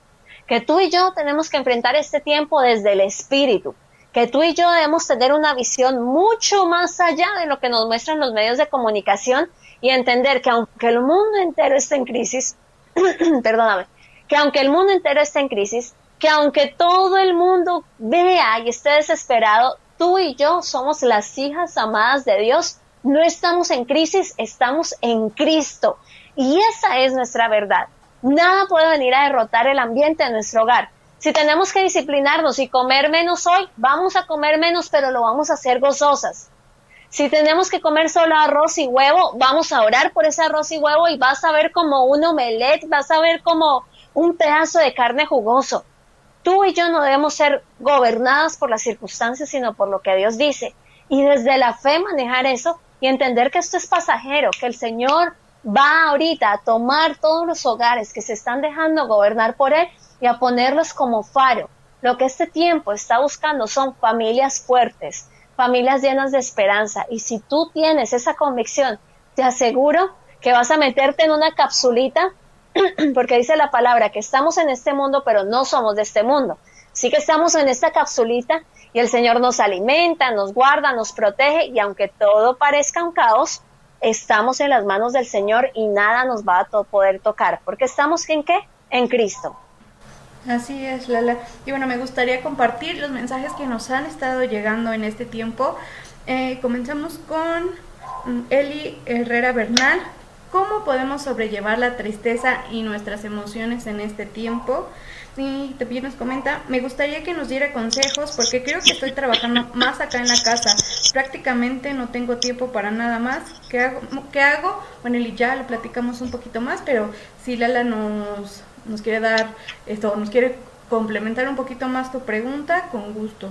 que tú y yo tenemos que enfrentar este tiempo desde el espíritu, que tú y yo debemos tener una visión mucho más allá de lo que nos muestran los medios de comunicación y entender que aunque el mundo entero esté en crisis, perdóname, que aunque el mundo entero esté en crisis, que aunque todo el mundo vea y esté desesperado, tú y yo somos las hijas amadas de Dios, no estamos en crisis, estamos en Cristo. Y esa es nuestra verdad. Nada puede venir a derrotar el ambiente de nuestro hogar. Si tenemos que disciplinarnos y comer menos hoy, vamos a comer menos, pero lo vamos a hacer gozosas. Si tenemos que comer solo arroz y huevo, vamos a orar por ese arroz y huevo y vas a ver como un omelette, vas a ver como un pedazo de carne jugoso. Tú y yo no debemos ser gobernadas por las circunstancias, sino por lo que Dios dice. Y desde la fe manejar eso y entender que esto es pasajero, que el Señor va ahorita a tomar todos los hogares que se están dejando gobernar por él y a ponerlos como faro. Lo que este tiempo está buscando son familias fuertes, familias llenas de esperanza. Y si tú tienes esa convicción, te aseguro que vas a meterte en una capsulita, porque dice la palabra que estamos en este mundo, pero no somos de este mundo. Sí que estamos en esta capsulita y el Señor nos alimenta, nos guarda, nos protege y aunque todo parezca un caos, estamos en las manos del Señor y nada nos va a poder tocar, porque estamos en qué? En Cristo. Así es, Lala. Y bueno, me gustaría compartir los mensajes que nos han estado llegando en este tiempo. Eh, comenzamos con mm, Eli Herrera Bernal. ¿Cómo podemos sobrellevar la tristeza y nuestras emociones en este tiempo? Y también nos comenta, me gustaría que nos diera consejos porque creo que estoy trabajando más acá en la casa. Prácticamente no tengo tiempo para nada más. ¿Qué hago? ¿Qué hago? Bueno, y ya lo platicamos un poquito más, pero si Lala nos, nos quiere dar esto, nos quiere complementar un poquito más tu pregunta, con gusto.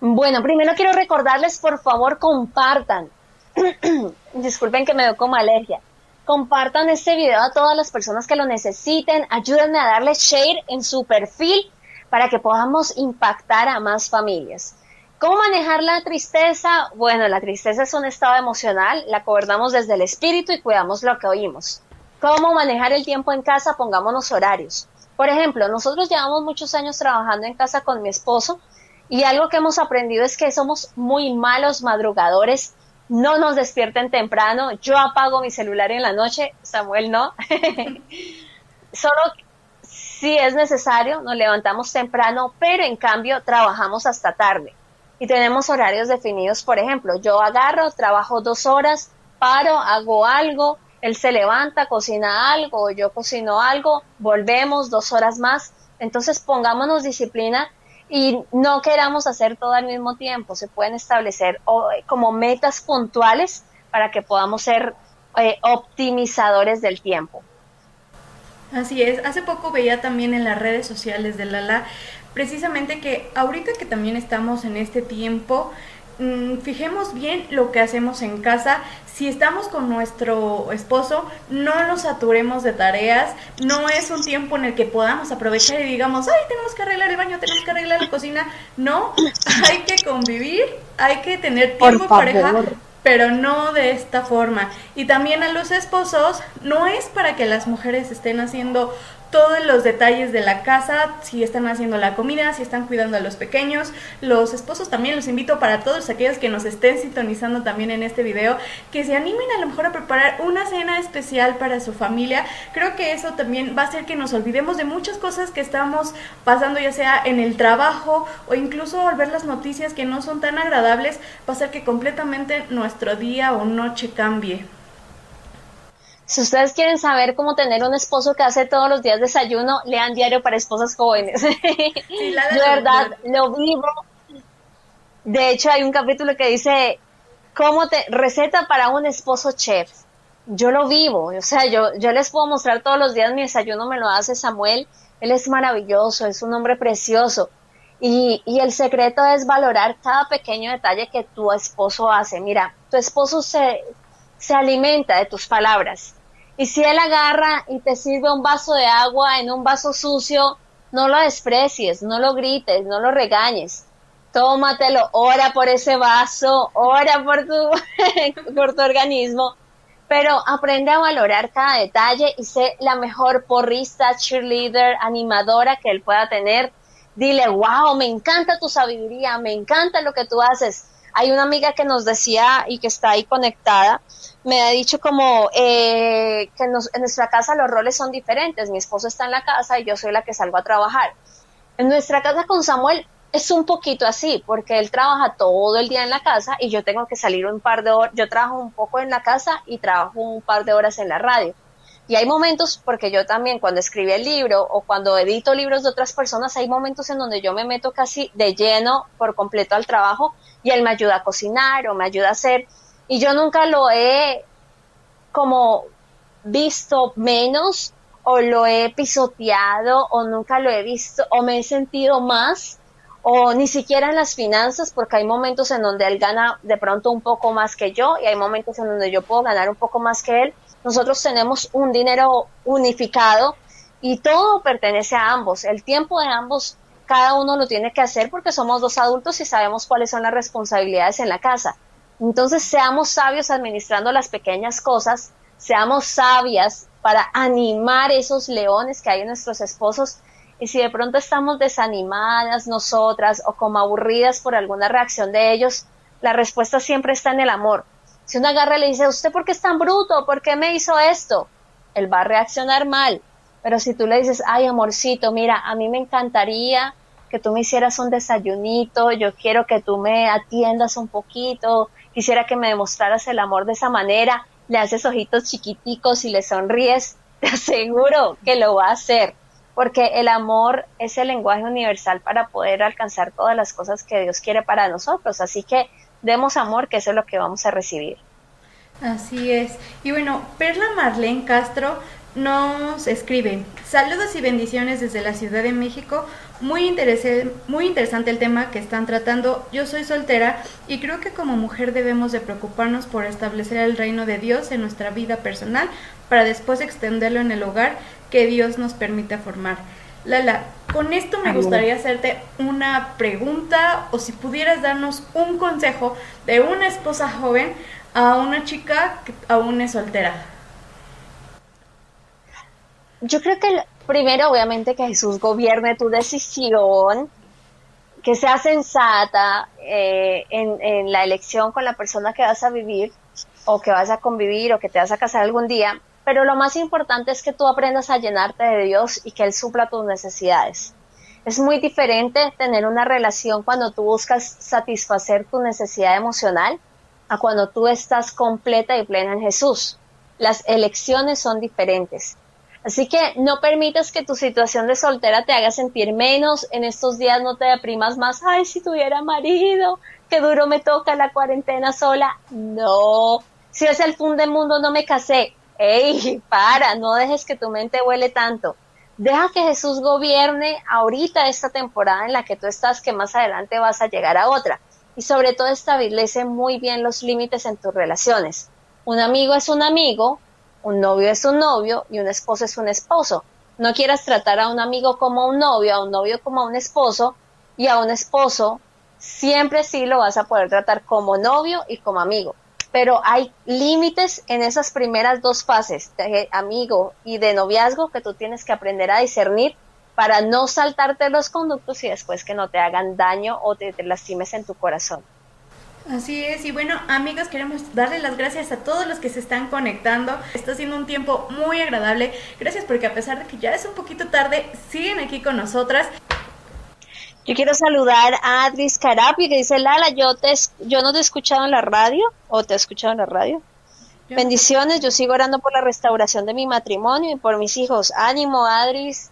Bueno, primero quiero recordarles, por favor, compartan. Disculpen que me doy como alergia. Compartan este video a todas las personas que lo necesiten. Ayúdenme a darle share en su perfil para que podamos impactar a más familias. ¿Cómo manejar la tristeza? Bueno, la tristeza es un estado emocional, la gobernamos desde el espíritu y cuidamos lo que oímos. ¿Cómo manejar el tiempo en casa? Pongámonos horarios. Por ejemplo, nosotros llevamos muchos años trabajando en casa con mi esposo y algo que hemos aprendido es que somos muy malos madrugadores. No nos despierten temprano. Yo apago mi celular en la noche, Samuel no. Solo si es necesario, nos levantamos temprano, pero en cambio trabajamos hasta tarde. Y tenemos horarios definidos, por ejemplo, yo agarro, trabajo dos horas, paro, hago algo, él se levanta, cocina algo, yo cocino algo, volvemos dos horas más. Entonces pongámonos disciplina y no queramos hacer todo al mismo tiempo. Se pueden establecer como metas puntuales para que podamos ser eh, optimizadores del tiempo. Así es, hace poco veía también en las redes sociales de Lala precisamente que ahorita que también estamos en este tiempo, Mm, fijemos bien lo que hacemos en casa. Si estamos con nuestro esposo, no nos saturemos de tareas. No es un tiempo en el que podamos aprovechar y digamos, ay, tenemos que arreglar el baño, tenemos que arreglar la cocina. No, hay que convivir, hay que tener tiempo en pareja, pero no de esta forma. Y también a los esposos, no es para que las mujeres estén haciendo todos los detalles de la casa, si están haciendo la comida, si están cuidando a los pequeños, los esposos también los invito para todos aquellos que nos estén sintonizando también en este video, que se animen a lo mejor a preparar una cena especial para su familia. Creo que eso también va a hacer que nos olvidemos de muchas cosas que estamos pasando, ya sea en el trabajo o incluso al ver las noticias que no son tan agradables, va a hacer que completamente nuestro día o noche cambie. Si ustedes quieren saber cómo tener un esposo que hace todos los días desayuno, lean Diario para Esposas Jóvenes. Sí, la de verdad lo vivo. De hecho, hay un capítulo que dice, ¿cómo te receta para un esposo chef? Yo lo vivo, o sea, yo, yo les puedo mostrar todos los días mi desayuno, me lo hace Samuel. Él es maravilloso, es un hombre precioso. Y, y el secreto es valorar cada pequeño detalle que tu esposo hace. Mira, tu esposo se, se alimenta de tus palabras. Y si él agarra y te sirve un vaso de agua en un vaso sucio, no lo desprecies, no lo grites, no lo regañes. Tómatelo, ora por ese vaso, ora por tu, por tu organismo, pero aprende a valorar cada detalle y sé la mejor porrista, cheerleader, animadora que él pueda tener. Dile, wow, me encanta tu sabiduría, me encanta lo que tú haces. Hay una amiga que nos decía y que está ahí conectada, me ha dicho como eh, que en nuestra casa los roles son diferentes. Mi esposo está en la casa y yo soy la que salgo a trabajar. En nuestra casa con Samuel es un poquito así, porque él trabaja todo el día en la casa y yo tengo que salir un par de horas. Yo trabajo un poco en la casa y trabajo un par de horas en la radio. Y hay momentos, porque yo también cuando escribí el libro o cuando edito libros de otras personas, hay momentos en donde yo me meto casi de lleno por completo al trabajo y él me ayuda a cocinar o me ayuda a hacer y yo nunca lo he como visto menos o lo he pisoteado o nunca lo he visto o me he sentido más o ni siquiera en las finanzas porque hay momentos en donde él gana de pronto un poco más que yo y hay momentos en donde yo puedo ganar un poco más que él. Nosotros tenemos un dinero unificado y todo pertenece a ambos. El tiempo de ambos cada uno lo tiene que hacer porque somos dos adultos y sabemos cuáles son las responsabilidades en la casa. Entonces seamos sabios administrando las pequeñas cosas, seamos sabias para animar esos leones que hay en nuestros esposos y si de pronto estamos desanimadas nosotras o como aburridas por alguna reacción de ellos, la respuesta siempre está en el amor. Si una agarra y le dice, ¿usted por qué es tan bruto? ¿Por qué me hizo esto? Él va a reaccionar mal. Pero si tú le dices, ay amorcito, mira, a mí me encantaría que tú me hicieras un desayunito, yo quiero que tú me atiendas un poquito, quisiera que me demostraras el amor de esa manera, le haces ojitos chiquiticos y le sonríes, te aseguro que lo va a hacer, porque el amor es el lenguaje universal para poder alcanzar todas las cosas que Dios quiere para nosotros. Así que demos amor, que eso es lo que vamos a recibir. Así es. Y bueno, Perla Marlene Castro nos escribe, saludos y bendiciones desde la Ciudad de México, muy, muy interesante el tema que están tratando, yo soy soltera y creo que como mujer debemos de preocuparnos por establecer el reino de Dios en nuestra vida personal para después extenderlo en el hogar que Dios nos permita formar. Lala, con esto me gustaría hacerte una pregunta o si pudieras darnos un consejo de una esposa joven a una chica que aún es soltera yo creo que primero, obviamente, que Jesús gobierne tu decisión, que sea sensata eh, en la elección con la persona que vas a vivir o que vas a convivir o que te vas a casar algún día, pero lo más importante es que tú aprendas a llenarte de Dios y que Él supla tus necesidades. Es muy diferente tener una relación cuando tú buscas satisfacer tu necesidad emocional a cuando tú estás completa y plena en Jesús. Las elecciones son diferentes. Así que no permitas que tu situación de soltera te haga sentir menos. En estos días no te deprimas más. Ay, si tuviera marido, qué duro me toca la cuarentena sola. No. Si es el fin del mundo, no me casé. Ey, para, no dejes que tu mente huele tanto. Deja que Jesús gobierne ahorita esta temporada en la que tú estás, que más adelante vas a llegar a otra. Y sobre todo establece muy bien los límites en tus relaciones. Un amigo es un amigo, un novio es un novio y un esposo es un esposo. No quieras tratar a un amigo como un novio, a un novio como a un esposo y a un esposo siempre sí lo vas a poder tratar como novio y como amigo. Pero hay límites en esas primeras dos fases de amigo y de noviazgo que tú tienes que aprender a discernir para no saltarte los conductos y después que no te hagan daño o te, te lastimes en tu corazón. Así es, y bueno amigos, queremos darle las gracias a todos los que se están conectando. Está siendo un tiempo muy agradable. Gracias porque a pesar de que ya es un poquito tarde, siguen aquí con nosotras. Yo quiero saludar a Adris Carapi que dice, Lala, yo, te, yo no te he escuchado en la radio, o te he escuchado en la radio. Bendiciones, yo sigo orando por la restauración de mi matrimonio y por mis hijos. Ánimo, Adris,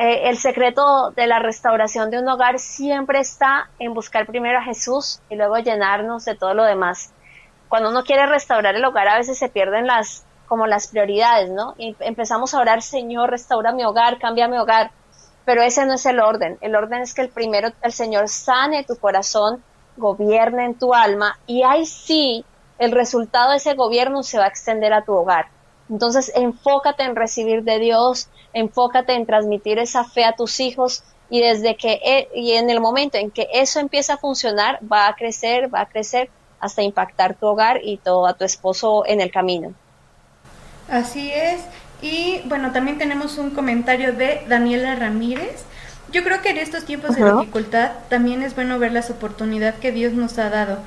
eh, el secreto de la restauración de un hogar siempre está en buscar primero a Jesús y luego llenarnos de todo lo demás. Cuando uno quiere restaurar el hogar a veces se pierden las como las prioridades, ¿no? Y empezamos a orar, Señor, restaura mi hogar, cambia mi hogar. Pero ese no es el orden. El orden es que el primero el Señor sane tu corazón, gobierne en tu alma y ahí sí el resultado de ese gobierno se va a extender a tu hogar. Entonces, enfócate en recibir de Dios, enfócate en transmitir esa fe a tus hijos y desde que e, y en el momento en que eso empieza a funcionar, va a crecer, va a crecer hasta impactar tu hogar y todo a tu esposo en el camino. Así es. Y bueno, también tenemos un comentario de Daniela Ramírez. Yo creo que en estos tiempos de dificultad también es bueno ver las oportunidades que Dios nos ha dado.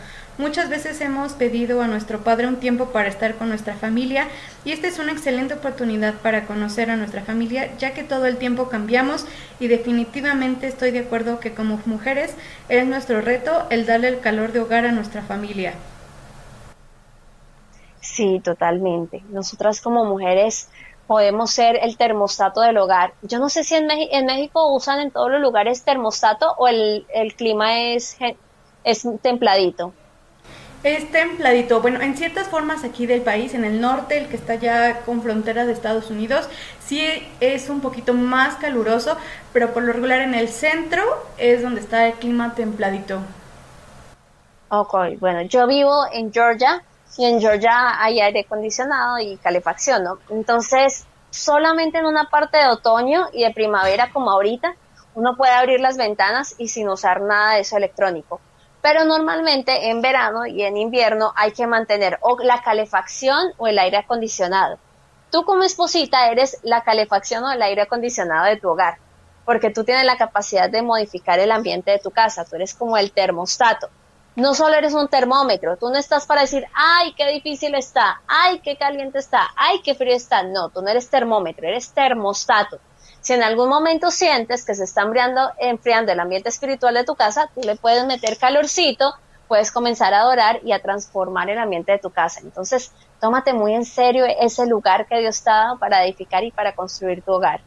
Muchas veces hemos pedido a nuestro Padre un tiempo para estar con nuestra familia y esta es una excelente oportunidad para conocer a nuestra familia ya que todo el tiempo cambiamos y definitivamente estoy de acuerdo que como mujeres es nuestro reto el darle el calor de hogar a nuestra familia. Sí, totalmente. Nosotras como mujeres podemos ser el termostato del hogar. Yo no sé si en, México usan en todos los lugares termostato o el, el clima es, es templadito. Es templadito. Bueno, en ciertas formas aquí del país, en el norte, el que está ya con fronteras de Estados Unidos, sí es un poquito más caluroso, pero por lo regular en el centro es donde está el clima templadito. Ok, bueno, yo vivo en Georgia y en Georgia hay aire acondicionado y calefacción, ¿no? Entonces, solamente en una parte de otoño y de primavera como ahorita, uno puede abrir las ventanas y sin usar nada de eso electrónico pero normalmente en verano y en invierno hay que mantener o la calefacción o el aire acondicionado. Tú como esposita eres la calefacción o el aire acondicionado de tu hogar, porque tú tienes la capacidad de modificar el ambiente de tu casa, tú eres como el termostato. No solo eres un termómetro, tú no estás para decir, ay, qué difícil está, ay, qué caliente está, ay, qué frío está. No, tú no eres termómetro, eres termostato si en algún momento sientes que se está enfriando, enfriando el ambiente espiritual de tu casa, tú le puedes meter calorcito, puedes comenzar a adorar y a transformar el ambiente de tu casa. Entonces, tómate muy en serio ese lugar que Dios te ha dado para edificar y para construir tu hogar.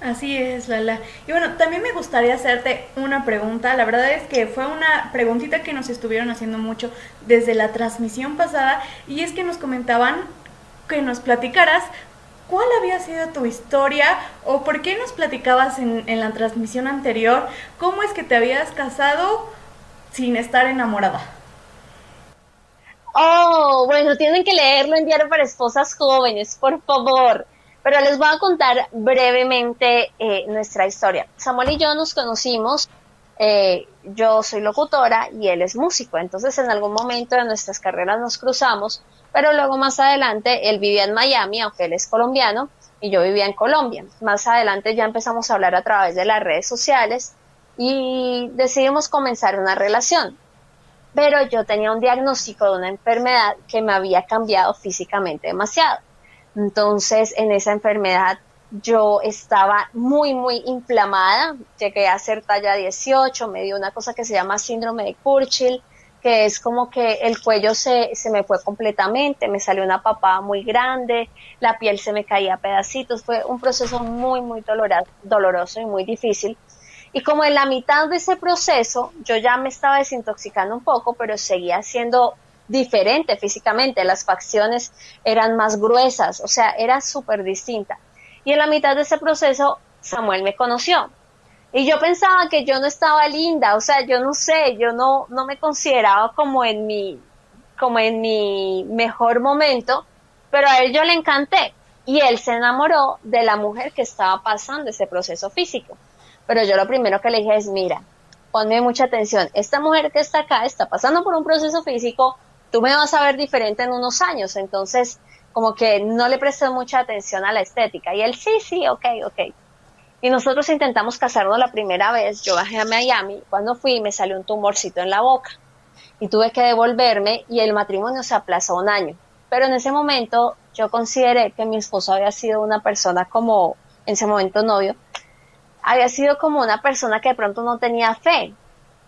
Así es, Lala. Y bueno, también me gustaría hacerte una pregunta. La verdad es que fue una preguntita que nos estuvieron haciendo mucho desde la transmisión pasada y es que nos comentaban que nos platicaras cuál había sido tu historia o por qué nos platicabas en, en la transmisión anterior cómo es que te habías casado sin estar enamorada. Oh, bueno, tienen que leerlo en Diario para Esposas Jóvenes, por favor. Pero les voy a contar brevemente eh, nuestra historia. Samuel y yo nos conocimos, eh, yo soy locutora y él es músico, entonces en algún momento de nuestras carreras nos cruzamos, pero luego más adelante él vivía en Miami, aunque él es colombiano, y yo vivía en Colombia. Más adelante ya empezamos a hablar a través de las redes sociales y decidimos comenzar una relación. Pero yo tenía un diagnóstico de una enfermedad que me había cambiado físicamente demasiado. Entonces, en esa enfermedad yo estaba muy, muy inflamada, llegué a ser talla 18, me dio una cosa que se llama síndrome de Churchill, que es como que el cuello se, se me fue completamente, me salió una papada muy grande, la piel se me caía a pedacitos, fue un proceso muy, muy doloroso y muy difícil. Y como en la mitad de ese proceso, yo ya me estaba desintoxicando un poco, pero seguía siendo diferente físicamente, las facciones eran más gruesas, o sea, era súper distinta. Y en la mitad de ese proceso, Samuel me conoció. Y yo pensaba que yo no estaba linda, o sea, yo no sé, yo no, no me consideraba como en mi, como en mi mejor momento, pero a él yo le encanté. Y él se enamoró de la mujer que estaba pasando ese proceso físico. Pero yo lo primero que le dije es, mira, ponme mucha atención, esta mujer que está acá está pasando por un proceso físico tú me vas a ver diferente en unos años, entonces como que no le presté mucha atención a la estética. Y él, sí, sí, ok, ok. Y nosotros intentamos casarnos la primera vez, yo bajé a Miami, cuando fui me salió un tumorcito en la boca y tuve que devolverme y el matrimonio se aplazó un año. Pero en ese momento yo consideré que mi esposo había sido una persona como, en ese momento novio, había sido como una persona que de pronto no tenía fe,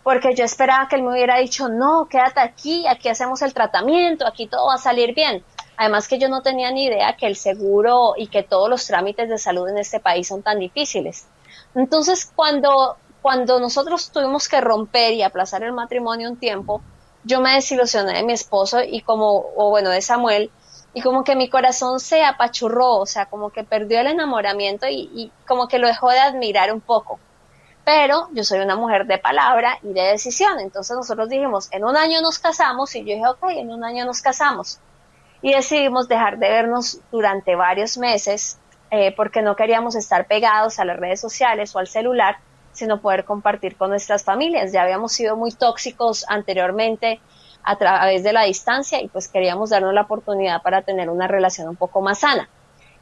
porque yo esperaba que él me hubiera dicho, no, quédate aquí, aquí hacemos el tratamiento, aquí todo va a salir bien. Además que yo no tenía ni idea que el seguro y que todos los trámites de salud en este país son tan difíciles. Entonces, cuando, cuando nosotros tuvimos que romper y aplazar el matrimonio un tiempo, yo me desilusioné de mi esposo y como, o bueno, de Samuel, y como que mi corazón se apachurró, o sea, como que perdió el enamoramiento y, y como que lo dejó de admirar un poco pero yo soy una mujer de palabra y de decisión. Entonces nosotros dijimos, en un año nos casamos y yo dije, ok, en un año nos casamos. Y decidimos dejar de vernos durante varios meses eh, porque no queríamos estar pegados a las redes sociales o al celular, sino poder compartir con nuestras familias. Ya habíamos sido muy tóxicos anteriormente a través de la distancia y pues queríamos darnos la oportunidad para tener una relación un poco más sana.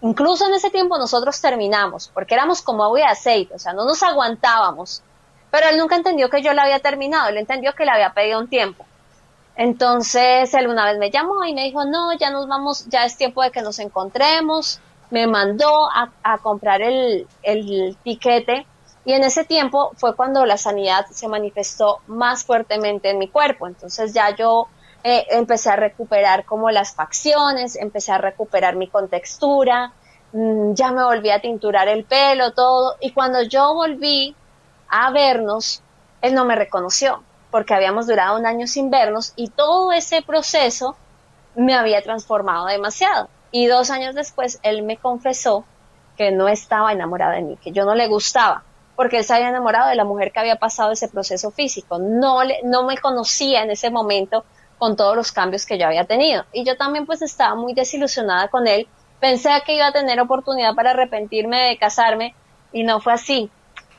Incluso en ese tiempo nosotros terminamos, porque éramos como agua y aceite, o sea, no nos aguantábamos. Pero él nunca entendió que yo la había terminado, él entendió que le había pedido un tiempo. Entonces él una vez me llamó y me dijo, no, ya nos vamos, ya es tiempo de que nos encontremos. Me mandó a, comprar el, el tiquete y en ese tiempo fue cuando la sanidad se manifestó más fuertemente en mi cuerpo. Entonces ya yo eh, empecé a recuperar como las facciones, empecé a recuperar mi contextura, mm, ya me volví a tinturar el pelo, todo. Y cuando yo volví a vernos, él no me reconoció, porque habíamos durado un año sin vernos y todo ese proceso me había transformado demasiado. Y dos años después, él me confesó que no estaba enamorado de mí, que yo no le gustaba, porque él se había enamorado de la mujer que había pasado ese proceso físico. No, le, no me conocía en ese momento con todos los cambios que yo había tenido. Y yo también pues estaba muy desilusionada con él. Pensé que iba a tener oportunidad para arrepentirme de casarme y no fue así.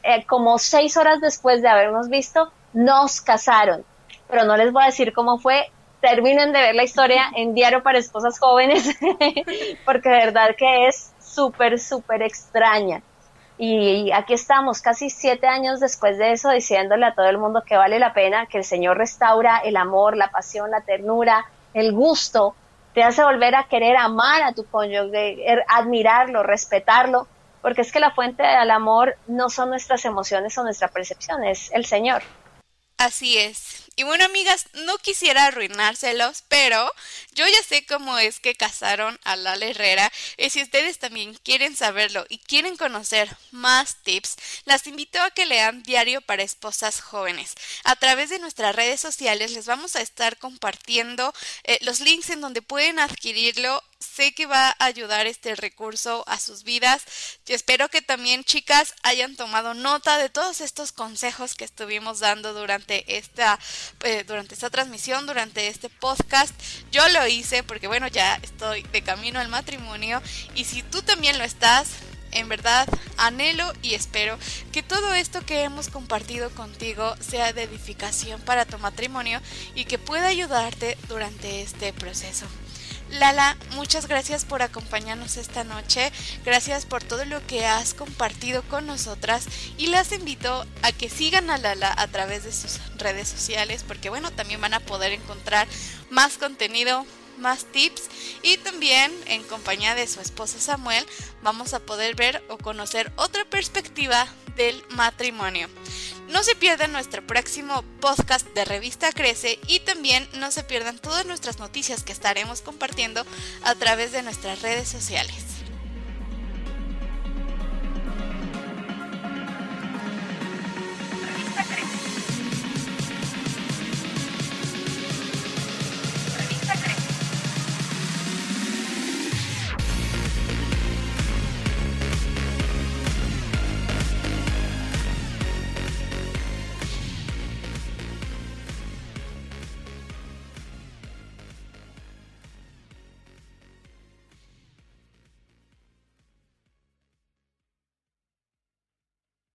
Eh, como seis horas después de habernos visto, nos casaron. Pero no les voy a decir cómo fue. Terminen de ver la historia en Diario para Esposas Jóvenes, porque de verdad que es súper, súper extraña. Y aquí estamos, casi siete años después de eso, diciéndole a todo el mundo que vale la pena, que el Señor restaura el amor, la pasión, la ternura, el gusto, te hace volver a querer amar a tu cónyuge, er, admirarlo, respetarlo, porque es que la fuente del amor no son nuestras emociones o nuestra percepción, es el Señor. Así es. Y bueno, amigas, no quisiera arruinárselos, pero yo ya sé cómo es que casaron a Lala Herrera. Y si ustedes también quieren saberlo y quieren conocer más tips, las invito a que lean Diario para Esposas Jóvenes. A través de nuestras redes sociales les vamos a estar compartiendo eh, los links en donde pueden adquirirlo sé que va a ayudar este recurso a sus vidas. y espero que también chicas hayan tomado nota de todos estos consejos que estuvimos dando durante esta eh, durante esta transmisión, durante este podcast. Yo lo hice porque bueno, ya estoy de camino al matrimonio y si tú también lo estás, en verdad anhelo y espero que todo esto que hemos compartido contigo sea de edificación para tu matrimonio y que pueda ayudarte durante este proceso. Lala, muchas gracias por acompañarnos esta noche, gracias por todo lo que has compartido con nosotras. Y las invito a que sigan a Lala a través de sus redes sociales porque bueno, también van a poder encontrar más contenido, más tips y también en compañía de su esposo Samuel vamos a poder ver o conocer otra perspectiva del matrimonio. No se pierdan nuestro próximo podcast de Revista Crece y también no se pierdan todas nuestras noticias que estaremos compartiendo a través de nuestras redes sociales.